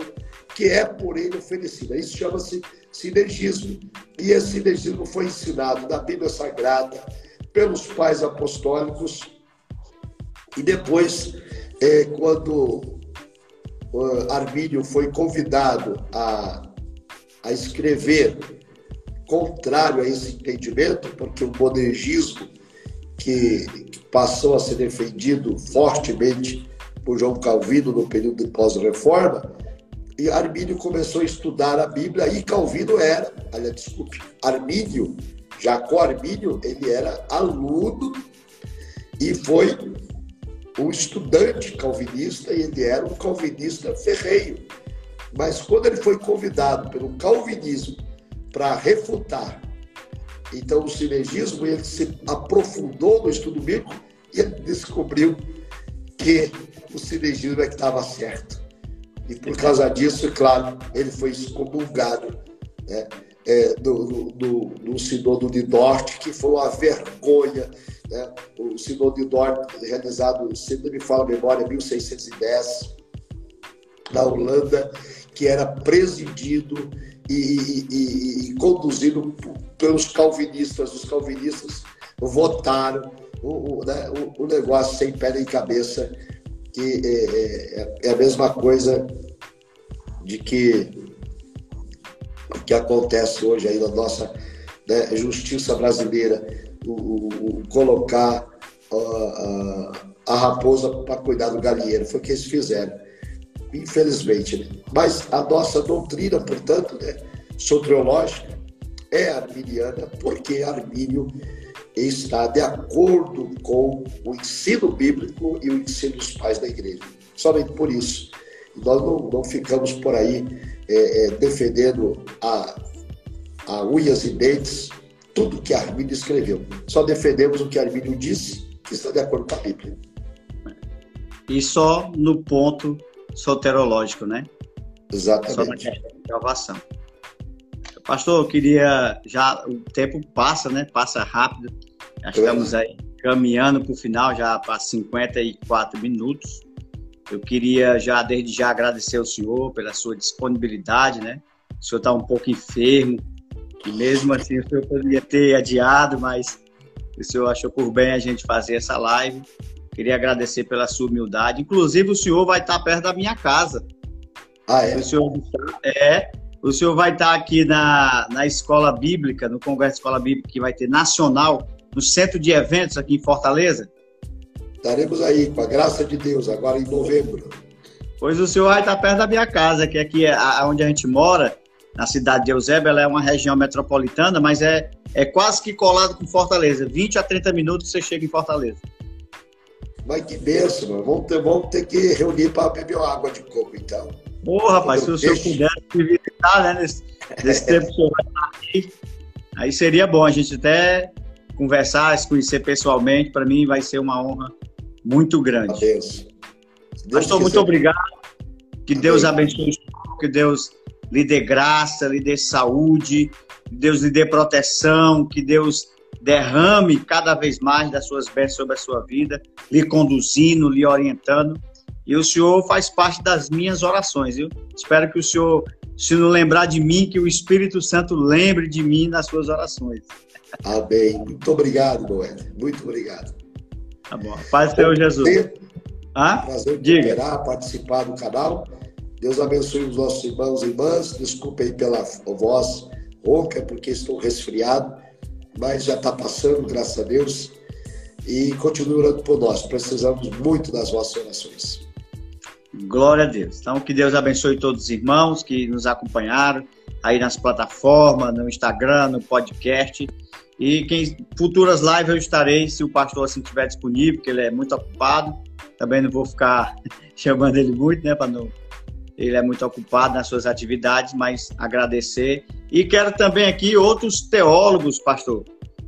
que é por ele oferecida. Isso chama-se sinergismo. E esse sinergismo foi ensinado na Bíblia Sagrada pelos pais apostólicos e depois, é, quando uh, Armínio foi convidado a, a escrever contrário a esse entendimento, porque o monergismo que passou a ser defendido fortemente por João Calvino no período de pós-reforma, e Armínio começou a estudar a Bíblia e Calvino era, aliás, desculpe, Armínio, Jacó Armínio, ele era aluno e foi um estudante calvinista e ele era um calvinista ferreiro. Mas quando ele foi convidado pelo calvinismo para refutar. Então, o sinergismo ele se aprofundou no estudo bíblico e ele descobriu que o sinergismo é que estava certo. E por causa disso, claro, ele foi excomungado né, é, do, do, do, Sinodo de Dort, que foi uma vergonha. Né? O Sinodo de Dort, realizado, se não me fala a memória, 1610, na Holanda, que era presidido e, e, e conduzido pelos calvinistas. Os calvinistas votaram o, o, né, o, o negócio sem pé nem cabeça, que é, é, é a mesma coisa de que que acontece hoje aí na nossa né, justiça brasileira, o, o colocar a, a raposa para cuidar do galinheiro. Foi o que eles fizeram infelizmente. Né? Mas a nossa doutrina, portanto, né, soteriológica, é arminiana, porque Armínio está de acordo com o ensino bíblico e o ensino dos pais da igreja. Somente por isso. Nós não, não ficamos por aí é, é, defendendo a, a unhas e dentes tudo que Armínio escreveu. Só defendemos o que Armínio disse, que está de acordo com a Bíblia. E só no ponto soterológico, né? Exatamente. Só na questão de salvação. Pastor, eu queria já o tempo passa, né? Passa rápido. Já estamos aí caminhando para o final, já para 54 minutos. Eu queria já desde já agradecer ao senhor pela sua disponibilidade, né? O senhor está um pouco enfermo e mesmo assim o senhor poderia ter adiado, mas o senhor achou por bem a gente fazer essa live. Queria agradecer pela sua humildade. Inclusive, o senhor vai estar perto da minha casa. Ah, é? O senhor, é, o senhor vai estar aqui na, na Escola Bíblica, no Congresso de Escola Bíblica, que vai ter nacional, no centro de eventos aqui em Fortaleza. Estaremos aí, com a graça de Deus, agora em novembro. Pois o senhor vai estar perto da minha casa, que aqui é onde a gente mora, na cidade de Eusébio, ela é uma região metropolitana, mas é, é quase que colado com Fortaleza. 20 a 30 minutos você chega em Fortaleza. Mas que benção, mano. Vamos ter, vamos ter que reunir para beber água de coco, então. Porra, rapaz, se o senhor puder me visitar, né, nesse, nesse tempo que o senhor vai estar aqui, aí seria bom a gente até conversar, se conhecer pessoalmente. Para mim vai ser uma honra muito grande. Adeus. Pastor, muito obrigado. Que Amém. Deus abençoe, que Deus lhe dê graça, lhe dê saúde, que Deus lhe dê proteção, que Deus derrame cada vez mais das suas bênçãos sobre a sua vida, lhe conduzindo, lhe orientando. E o Senhor faz parte das minhas orações, viu? Espero que o Senhor, se não lembrar de mim, que o Espírito Santo lembre de mim nas suas orações. Amém. Muito obrigado, Noé. Muito obrigado. Tá bom. Paz Senhor Jesus. Ah? Prazer Diga. participar do canal. Deus abençoe os nossos irmãos e irmãs. Desculpe pela voz rouca, porque estou resfriado, mas já está passando, graças a Deus. E continue orando por nós. Precisamos muito das vossas orações. Glória a Deus. Então, que Deus abençoe todos os irmãos que nos acompanharam aí nas plataformas, no Instagram, no podcast. E quem futuras lives eu estarei, se o pastor assim estiver disponível, porque ele é muito ocupado. Também não vou ficar chamando ele muito, né, para não ele é muito ocupado nas suas atividades, mas agradecer. E quero também aqui outros teólogos, pastor,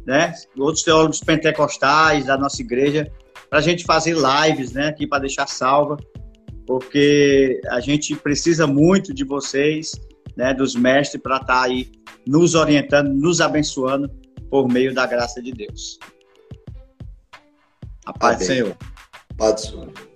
né? Outros teólogos pentecostais da nossa igreja, para a gente fazer lives, né? Aqui para deixar salva, porque a gente precisa muito de vocês, né? Dos mestres, para estar tá aí nos orientando, nos abençoando por meio da graça de Deus. A paz Amém. do Senhor. Paz do Senhor.